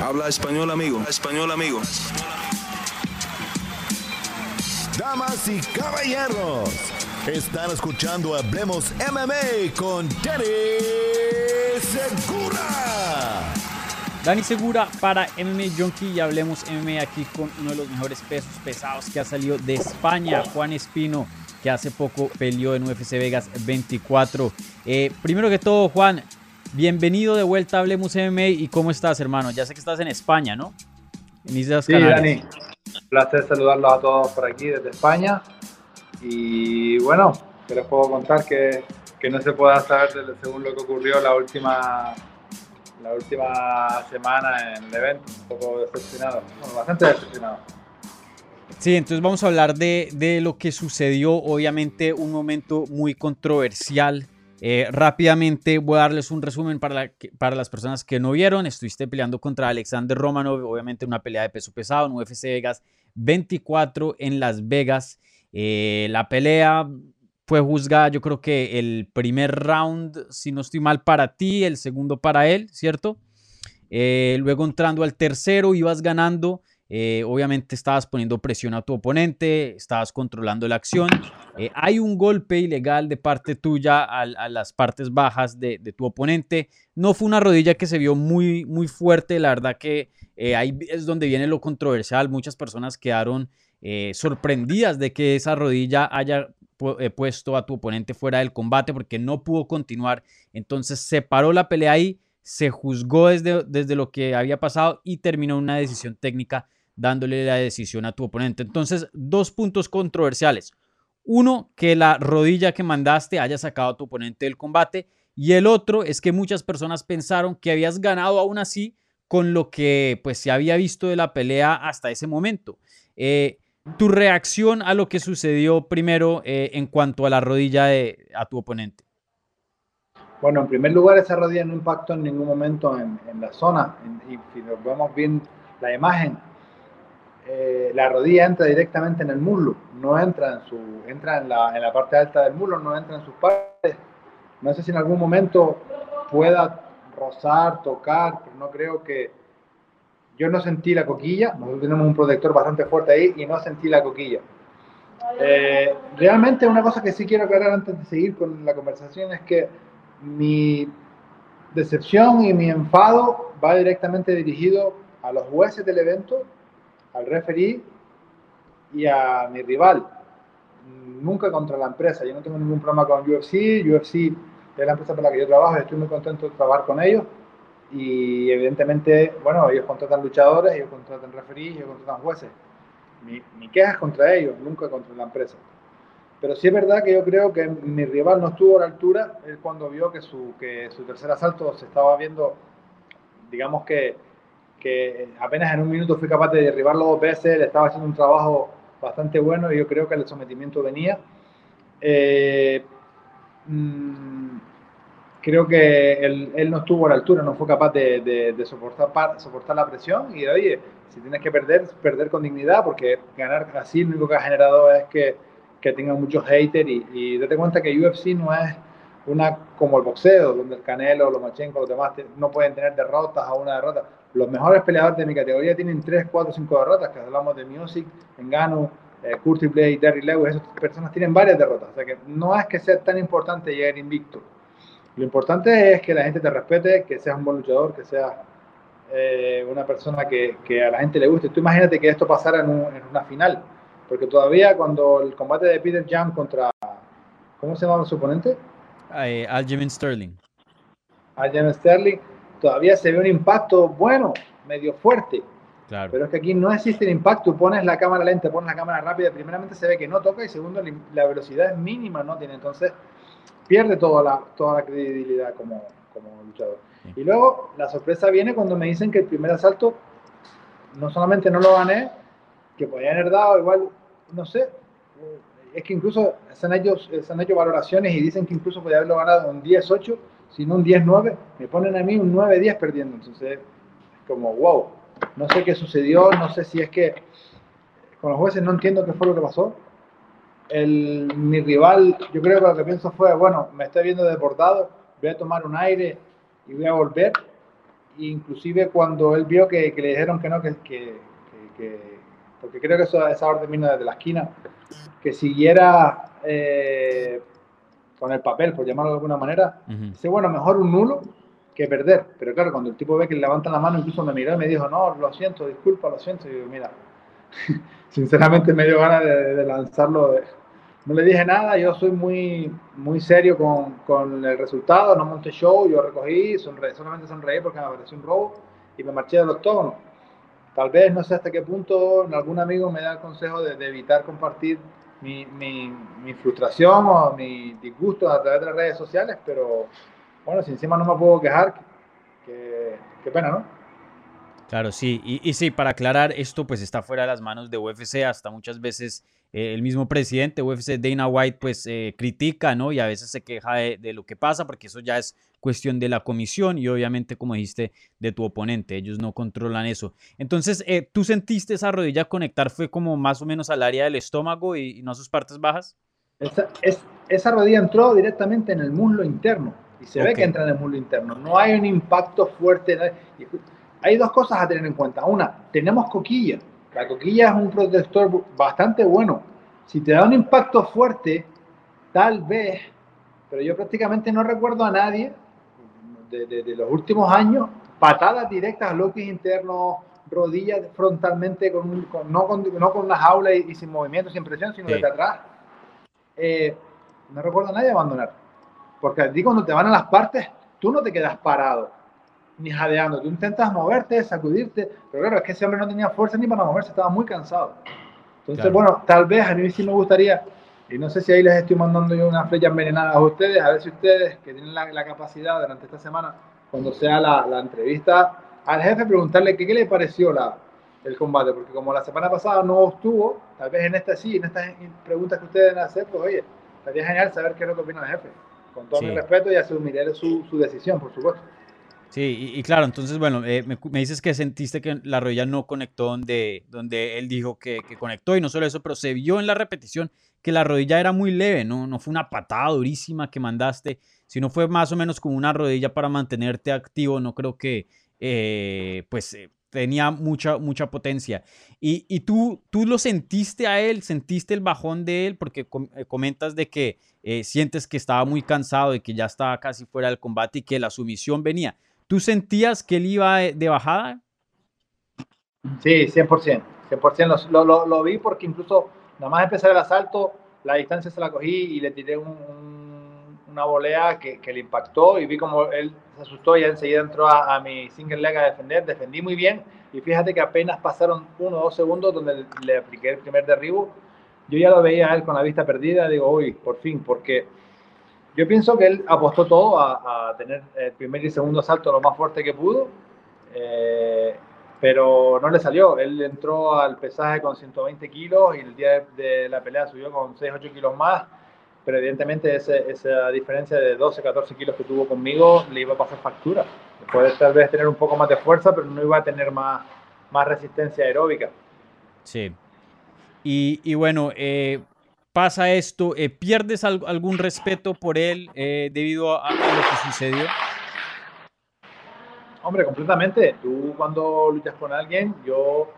Habla español, amigo. Español, amigo. Damas y caballeros, están escuchando Hablemos MMA con Danny Segura. Dani Segura para MMA Junkie y Hablemos MMA aquí con uno de los mejores pesos pesados que ha salido de España, Juan Espino, que hace poco peleó en UFC Vegas 24. Eh, primero que todo, Juan, Bienvenido de vuelta a Hablemos MMA y cómo estás, hermano. Ya sé que estás en España, ¿no? En Islas sí, Dani. Un placer saludarlos a todos por aquí desde España. Y bueno, que les puedo contar que, que no se pueda saber según lo que ocurrió la última la última semana en el evento. Un poco decepcionado, bueno, bastante decepcionado. Sí, entonces vamos a hablar de, de lo que sucedió. Obviamente un momento muy controversial eh, rápidamente voy a darles un resumen para, para las personas que no vieron. Estuviste peleando contra Alexander Romanov, obviamente una pelea de peso pesado en UFC Vegas 24 en Las Vegas. Eh, la pelea fue juzgada, yo creo que el primer round, si no estoy mal, para ti, el segundo para él, ¿cierto? Eh, luego entrando al tercero, ibas ganando eh, obviamente estabas poniendo presión a tu oponente, estabas controlando la acción. Eh, hay un golpe ilegal de parte tuya a, las partes bajas de, tu oponente. No fue una rodilla que se vio muy, muy fuerte. La verdad que eh, ahí es donde viene lo controversial. Muchas personas quedaron sorprendidas de que esa rodilla haya puesto a tu oponente fuera del combate porque no pudo continuar. Entonces se paró la pelea ahí se juzgó desde, desde, lo que había pasado y terminó una decisión técnica dándole la decisión a tu oponente. Entonces, dos puntos controversiales. Uno, que la rodilla que mandaste haya sacado a tu oponente del combate. Y el otro es que muchas personas pensaron que habías ganado aún así con lo que pues se había visto de la pelea hasta ese momento. Eh, tu reacción a lo que sucedió primero eh, en cuanto a la rodilla de a tu oponente. Bueno, en primer lugar, esa rodilla no impactó en ningún momento en, la zona. y si nos vemos bien la imagen, eh, la rodilla entra directamente en el muslo, no entra en su, entra en la, en la parte alta del muslo, no entra en sus partes. No sé si en algún momento pueda rozar, tocar, pero no creo que. Yo no sentí la coquilla, nosotros tenemos un protector bastante fuerte ahí y no sentí la coquilla. Eh, realmente una cosa que sí quiero aclarar antes de seguir con la conversación es que mi decepción y mi enfado va directamente dirigido a los jueces del evento al referee y a mi rival. Nunca contra la empresa. Yo no tengo ningún problema con UFC. UFC es la empresa para la que yo trabajo estoy muy contento de trabajar con ellos. Y evidentemente, bueno, ellos contratan luchadores, ellos contratan referees, ellos contratan jueces. Mi, mi queja es contra ellos, nunca contra la empresa. Pero sí es verdad que yo creo que mi rival no estuvo a la altura. Él cuando vio que su, que su tercer asalto se estaba viendo, digamos que que apenas en un minuto fui capaz de derribarlo dos veces, le estaba haciendo un trabajo bastante bueno y yo creo que el sometimiento venía. Eh, mm, creo que él, él, no estuvo a la altura, no fue capaz de, de, soportar, soportar la presión y oye, si tienes que perder, perder con dignidad, porque ganar así lo único que ha generado es que, que tenga muchos haters y, y date cuenta que UFC no es una como el boxeo, donde el Canelo, los Machenko, los demás no pueden tener derrotas a una derrota los mejores peleadores de mi categoría tienen 3, 4, 5 derrotas, que hablamos de Music, Engano, eh, Curtis Blade, Terry Lewis, esas personas tienen varias derrotas, o sea que no es que sea tan importante llegar invicto. Lo importante es que la gente te respete, que seas un buen luchador, que seas eh, una persona que, que, a la gente le guste. Tú imagínate que esto pasara en, una final, porque todavía cuando el combate de Peter Jam contra, ¿cómo se llama su oponente? Eh, Aljamain Sterling. Aljamain Sterling todavía se ve un impacto bueno, medio fuerte. Claro. Pero es que aquí no existe el impacto. Pones la cámara lenta, pones la cámara rápida. Primeramente se ve que no toca y segundo la velocidad es mínima, no tiene. Entonces pierde toda la, toda la credibilidad como, como luchador. Y luego la sorpresa viene cuando me dicen que el primer asalto no solamente no lo gané, que podían haber dado igual, no sé, es que incluso se han hecho, se han hecho valoraciones y dicen que incluso podía haberlo ganado un 10-8 sino un 10-9, me ponen a mí un 9-10 perdiendo. Entonces, es como, wow, no sé qué sucedió, no sé si es que con los jueces no entiendo qué fue lo que pasó. El, mi rival, yo creo que lo que pienso fue, bueno, me estoy viendo deportado, voy a tomar un aire y voy a volver. inclusive cuando él vio que, que le dijeron que no, que, que, que porque creo que eso, esa orden vino desde la esquina, que siguiera eh, con el papel, por llamarlo de alguna manera, Ujú. dice, bueno, mejor un nulo que perder. Pero claro, cuando el tipo ve que le levantan la mano, incluso me miró y me dijo, no, lo siento, disculpa, lo siento. Y yo, mira, sinceramente me dio ganas de, de lanzarlo. de- No le dije nada, yo soy muy, muy serio con, con el resultado, no monté show, yo recogí, sonre- solamente sonreí porque me pareció un robo y me marché del octógono. Tal vez, no sé hasta qué punto algún amigo me da el consejo de, de evitar compartir mi, mi, mi frustración o mi disgusto a través de las redes sociales, pero bueno, si encima no me puedo quejar, que- qué pena, ¿no? Claro, sí. Y, y sí, para aclarar, esto pues está fuera de las manos de UFC. Hasta muchas veces eh, el mismo presidente de UFC, Dana White, pues eh, critica, ¿no? Y a veces se queja de, de lo que pasa, porque eso ya es cuestión de la comisión y obviamente, como dijiste, de tu oponente. Ellos no controlan eso. Entonces, eh, ¿tú sentiste esa rodilla conectar? ¿Fue como más o menos al área del estómago y, y no a sus partes bajas? Esa, es, esa rodilla entró directamente en el muslo interno y se ve Ok. que entra en el muslo interno. No hay un impacto fuerte. no hay- dos cosas a tener en cuenta. Una, tenemos coquilla. La coquilla es un protector bastante bueno. Si te da un impacto fuerte, tal vez, pero yo prácticamente no recuerdo a nadie de, de- de los últimos años, patadas directas a locus internos, rodillas frontalmente, con, con- no, con, no con una jaula y, y sin movimiento, sin presión, sino Sí. desde atrás. Eh, no recuerdo a nadie abandonar. Porque a ti cuando te van a las partes, tú no te quedas parado, ni jadeando. Tú intentas moverte, sacudirte. Pero claro, es que ese hombre no tenía fuerza ni para moverse, estaba muy cansado. Entonces, Claro. bueno, tal vez a mí sí me gustaría, y no sé si ahí les estoy mandando yo unas flechas envenenadas a ustedes, a ver si ustedes, que tienen la, la capacidad durante esta semana, cuando sea la, la entrevista al jefe, preguntarle qué, qué le pareció la, el combate, porque como la semana pasada no estuvo, tal vez en esta sí, en estas preguntas que ustedes deben hacer, pues oye, estaría genial saber qué es lo que opina el jefe. Con todo mi respeto y asumiré su, su decisión, por supuesto. Sí, y, claro, entonces, bueno, eh, me, dices que sentiste que la rodilla no conectó donde, donde él dijo que, conectó, y no solo eso, pero se vio en la repetición que la rodilla era muy leve, ¿no? No fue una patada durísima que mandaste, sino fue más o menos como una rodilla para mantenerte activo, no creo que, eh, pues, eh, tenía mucha, mucha potencia. Y, y tú, tú lo sentiste a él, sentiste el bajón de él, porque com- comentas de que sientes que estaba muy cansado y que ya estaba casi fuera del combate y que la sumisión venía. ¿Tú sentías que él iba de, bajada? Sí, 100%. 100% lo, lo, lo vi porque incluso nada más empezar el asalto, la distancia se la cogí y le tiré un- un- una volea que, que le impactó y vi como él se asustó y enseguida entró a, a mi single leg a defender. Defendí muy bien y fíjate que apenas pasaron uno o dos segundos donde le, le apliqué el primer derribo. Yo ya lo veía a él con la vista perdida. Digo, uy, por fin, porque yo pienso que él apostó todo a, a tener el primer y segundo asalto lo más fuerte que pudo. Eh, pero no le salió. Él entró al pesaje con 120 kilos y el día de, de la pelea subió con 6, 8 kilos más. Pero evidentemente ese, esa diferencia de 12, 14 kilos que tuvo conmigo le iba a pasar factura. Puede tal vez tener un poco más de fuerza, pero no iba a tener más, más resistencia aeróbica. Sí. Y, y bueno, eh, pasa esto, eh, ¿pierdes al- algún respeto por él eh, debido a, a lo que sucedió? Hombre, completamente. Tú cuando luchas con alguien, yo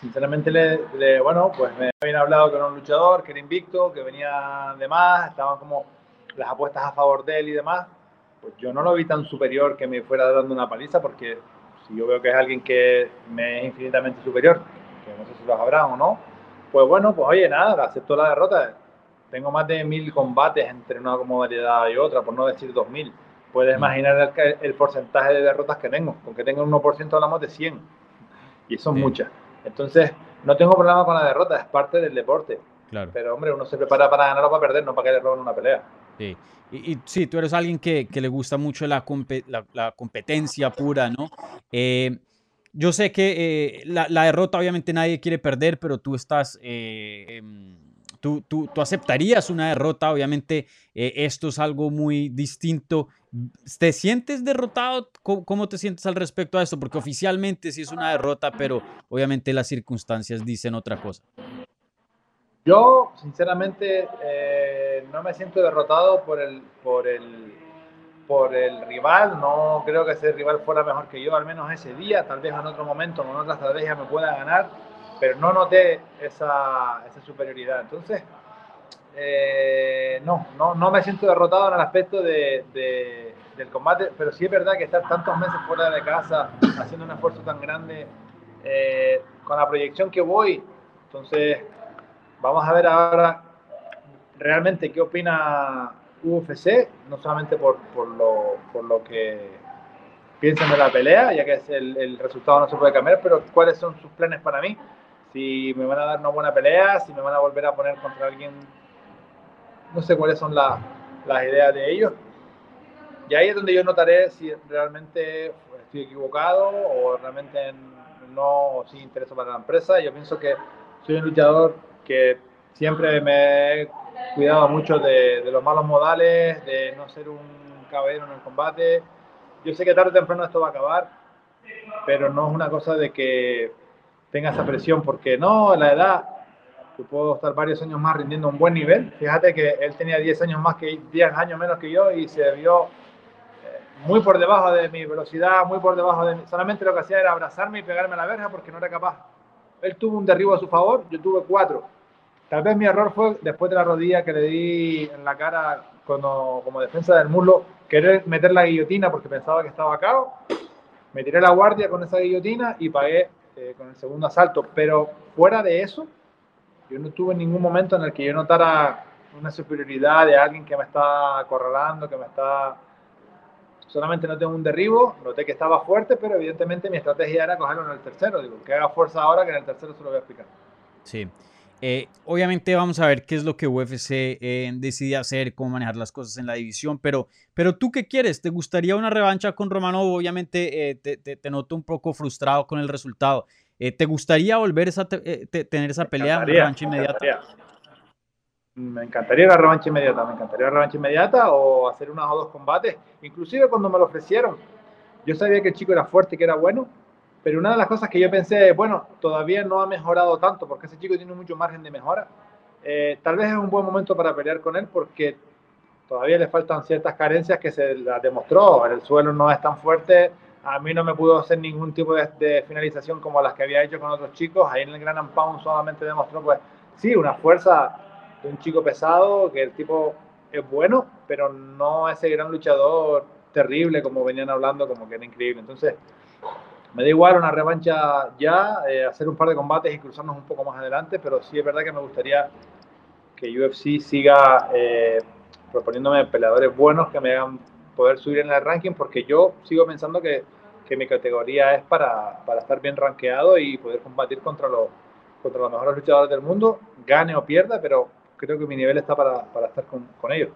sinceramente le, le- bueno, pues me habían hablado que era un luchador, que era invicto, que venía de más, estaban como las apuestas a favor de él y demás. Pues yo no lo vi tan superior que me fuera dando una paliza, porque si yo veo que es alguien que me es infinitamente superior, que no sé si lo sabrán o no, pues bueno, pues oye, nada, acepto la derrota. Tengo más de mil combates entre una modalidad y otra, por no decir dos mil. Puedes Mm. imaginar el, el porcentaje de derrotas que tengo. Con que tenga un 1% hablamos de 100. Y son Sí. muchas. Entonces, no tengo problema con la derrota, es parte del deporte. Claro. Pero, hombre, uno se prepara para ganar o para perder, no para que le roben una pelea. Sí. Y, y sí, tú eres alguien que, que le gusta mucho la, compe- la, la competencia pura, ¿no? Eh, yo sé que eh, la, derrota obviamente nadie quiere perder, pero tú estás, eh, em, tú, tú, tú aceptarías una derrota, obviamente eh, esto es algo muy distinto. ¿Te sientes derrotado? ¿Cómo, cómo te sientes al respecto a esto? Porque oficialmente sí es una derrota, pero obviamente las circunstancias dicen otra cosa. Yo, sinceramente, eh, no me siento derrotado por el, por el, por el rival, no creo que ese rival fuera mejor que yo, al menos ese día, tal vez en otro momento, con otra estrategia me pueda ganar, pero no noté esa, esa superioridad. Entonces, eh, no, no, no me siento derrotado en el aspecto de, de, del combate, pero sí es verdad que estar tantos meses fuera de casa, haciendo un esfuerzo tan grande, eh, con la proyección que voy, entonces vamos a ver ahora realmente qué opina UFC, no solamente por, por, lo, por lo que piensan de la pelea, ya que es el, el, resultado no se puede cambiar, pero cuáles son sus planes para mí, si me van a dar una buena pelea, si me van a volver a poner contra alguien, no sé cuáles son la, las ideas de ellos. Y ahí es donde yo notaré si realmente estoy equivocado o realmente no si intereso para la empresa. Yo pienso que soy un luchador que siempre me cuidado mucho de, los malos modales, de no ser un caballero en el combate. Yo sé que tarde o temprano esto va a acabar, pero no es una cosa de que tenga esa presión, porque no, la edad, que puedo estar varios años más rindiendo un buen nivel. Fíjate que él tenía 10 años más que 10 años menos que yo y se vio eh, muy por debajo de mi velocidad, muy por debajo de mi... Solamente lo que hacía era abrazarme y pegarme a la verja porque no era capaz. Él tuvo un derribo a su favor, yo tuve cuatro Tal vez mi error fue después de la rodilla que le di en la cara como, como defensa del muslo, querer meter la guillotina porque pensaba que estaba acá. Me tiré la guardia con esa guillotina y pagué eh, con el segundo asalto. Pero fuera de eso, yo no tuve ningún momento en el que yo notara una superioridad de alguien que me está acorralando, que me está... Solamente no tengo un derribo, noté que estaba fuerte, pero evidentemente mi estrategia era cogerlo en el tercero. Digo, que haga fuerza ahora que en el tercero se lo voy a explicar. Sí. Eh, obviamente vamos a ver qué es lo que UFC eh, decide hacer, cómo manejar las cosas en la división, pero, pero tú qué quieres? ¿Te gustaría una revancha con Romanov? Obviamente eh, te, te, te, noto un poco frustrado con el resultado. Eh, ¿Te gustaría volver a tener esa pelea, una revancha inmediata? Me encantaría la revancha inmediata, me encantaría la revancha inmediata o hacer unos o dos combates. Inclusive cuando me lo ofrecieron, yo sabía que el chico era fuerte, que era bueno, pero una de las cosas que yo pensé, bueno, todavía no ha mejorado tanto porque ese chico tiene mucho margen de mejora. Eh, tal vez es un buen momento para pelear con él porque todavía le faltan ciertas carencias que se las demostró. El suelo no es tan fuerte. A mí no me pudo hacer ningún tipo de, finalización como las que había hecho con otros chicos. Ahí en el Gran Pound solamente demostró, pues, sí, una fuerza de un chico pesado, que el tipo es bueno, pero no ese gran luchador terrible como venían hablando, como que era increíble. Entonces, me da igual una revancha ya, eh, hacer un par de combates y cruzarnos un poco más adelante, pero sí es verdad que me gustaría que UFC siga eh, proponiéndome peleadores buenos que me hagan poder subir en el ranking, porque yo sigo pensando que, que mi categoría es para, para, estar bien rankeado y poder combatir contra los, contra los mejores luchadores del mundo, gane o pierda, pero creo que mi nivel está para, para estar con, con ellos.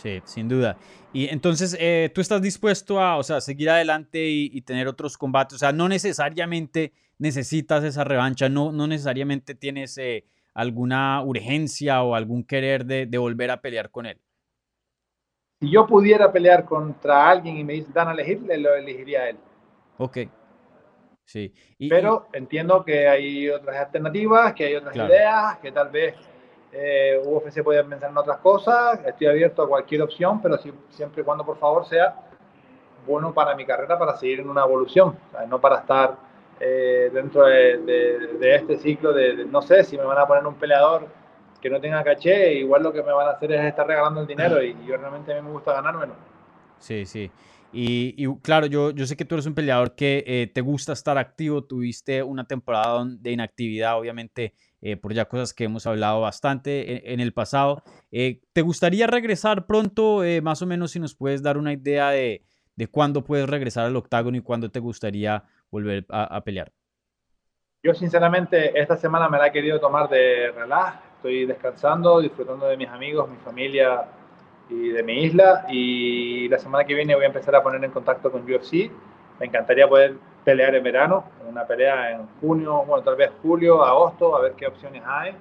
Sí, sin duda. Y entonces, eh, ¿tú estás dispuesto a, o sea, seguir adelante y, y, tener otros combates? O sea, no necesariamente necesitas esa revancha, no, no necesariamente tienes eh, alguna urgencia o algún querer de, de, volver a pelear con él. Si yo pudiera pelear contra alguien y me dan a elegir, le lo elegiría a él. Ok. Sí. Y, Pero y... entiendo que hay otras alternativas, que hay otras claro. ideas, que tal vez eh, UFC puede pensar en otras cosas, estoy abierto a cualquier opción, pero si, siempre y cuando por favor sea bueno para mi carrera, para seguir en una evolución, no para estar eh, dentro de, de, de, este ciclo de, de, no sé, si me van a poner un peleador que no tenga caché, igual lo que me van a hacer es estar regalando el dinero y, y yo realmente a mí me gusta ganármelo. Sí, sí. Y, y, claro, yo, yo sé que tú eres un peleador que eh, te gusta estar activo, tuviste una temporada de inactividad, obviamente, eh, por ya cosas que hemos hablado bastante en, el pasado. Eh, ¿Te gustaría regresar pronto? Eh, más o menos si nos puedes dar una idea de, de cuándo puedes regresar al octágono y cuándo te gustaría volver a, a, pelear. Yo sinceramente esta semana me la he querido tomar de relax, estoy descansando, disfrutando de mis amigos, mi familia y de mi isla y la semana que viene voy a empezar a poner en contacto con UFC. Me encantaría poder pelear en verano, una pelea en junio, bueno, tal vez julio, agosto, a ver qué opciones hay.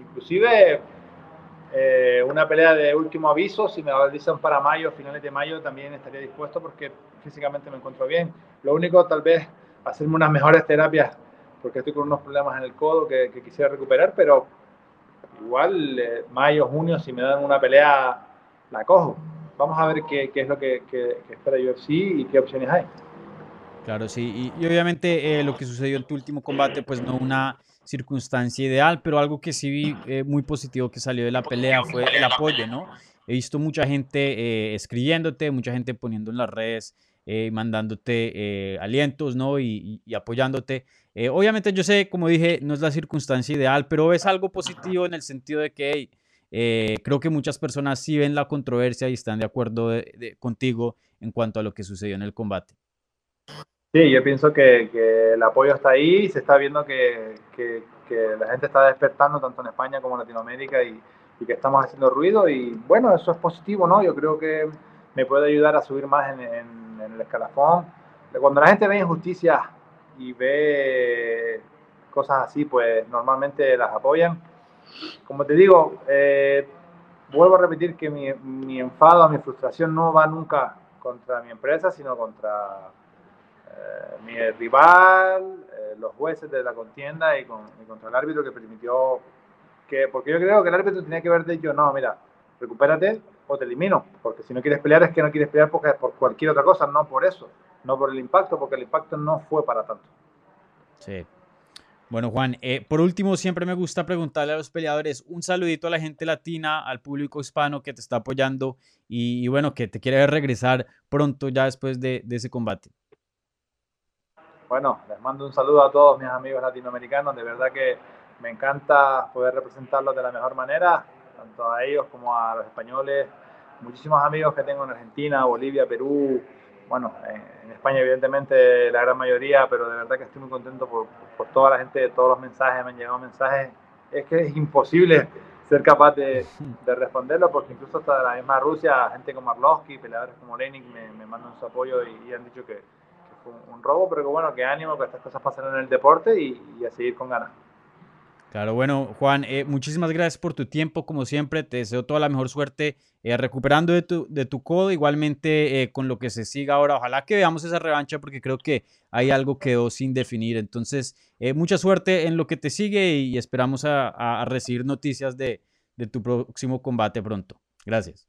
Inclusive eh, una pelea de último aviso, si me dicen para mayo, finales de mayo, también estaría dispuesto porque físicamente me encuentro bien. Lo único, tal vez, hacerme unas mejores terapias, porque estoy con unos problemas en el codo que, que quisiera recuperar, pero igual, eh, mayo, junio, si me dan una pelea, la cojo. vamos a ver qué, qué es lo que, que, que, espera UFC y qué opciones hay. Claro, sí, y, obviamente eh, lo que sucedió en tu último combate, pues no una circunstancia ideal, pero algo que sí vi eh, muy positivo que salió de la pelea fue el apoyo, ¿no? He visto mucha gente eh, escribiéndote, mucha gente poniendo en las redes, eh, mandándote alientos, ¿no? Y, apoyándote. Obviamente yo sé, como dije, no es la circunstancia ideal, pero es algo positivo en el sentido de que creo que muchas personas sí ven la controversia y están de acuerdo contigo en cuanto a lo que sucedió en el combate. Sí, yo pienso que, que el apoyo está ahí y se está viendo que, que, que, la gente está despertando tanto en España como en Latinoamérica y, y, que estamos haciendo ruido y bueno, eso es positivo, ¿no? Yo creo que me puede ayudar a subir más en, en, en el escalafón. Cuando la gente ve injusticias y ve cosas así, pues normalmente las apoyan. Como te digo, eh, vuelvo a repetir que mi, mi enfado, mi frustración no va nunca contra mi empresa, sino contra mi rival, eh, los jueces de la contienda y, con, y, contra el árbitro que permitió que, porque yo creo que el árbitro tenía que haber dicho, no, mira, recupérate o te elimino, porque si no quieres pelear es que no quieres pelear porque es por cualquier otra cosa, no por eso, no por el impacto, porque el impacto no fue para tanto. Sí. Bueno, Juan, eh, por último, siempre me gusta preguntarle a los peleadores un saludito a la gente latina, al público hispano que te está apoyando y, bueno, que te quiere ver regresar pronto ya después de, de ese combate. Bueno, les mando un saludo a todos mis amigos latinoamericanos. De verdad que me encanta poder representarlos de la mejor manera, tanto a ellos como a los españoles. Muchísimos amigos que tengo en Argentina, Bolivia, Perú, bueno, en España evidentemente la gran mayoría, pero de verdad que estoy muy contento por, toda la gente, todos los mensajes, me han llegado mensajes. Es que es imposible ser capaz de, de responderlo, porque incluso hasta la misma Rusia, gente como Arlovsky, peleadores como Lenin me, me mandan su apoyo y han dicho que, un, un, robo, pero bueno, que ánimo, que estas cosas pasen en el deporte y, y a seguir con ganas. Claro, bueno, Juan, eh, muchísimas gracias por tu tiempo, como siempre, te deseo toda la mejor suerte eh, recuperando de tu, de tu codo, igualmente eh, con lo que se siga ahora, ojalá que veamos esa revancha porque creo que hay algo que quedó sin definir, entonces eh, mucha suerte en lo que te sigue y esperamos a, a recibir noticias de, de tu próximo combate pronto. Gracias.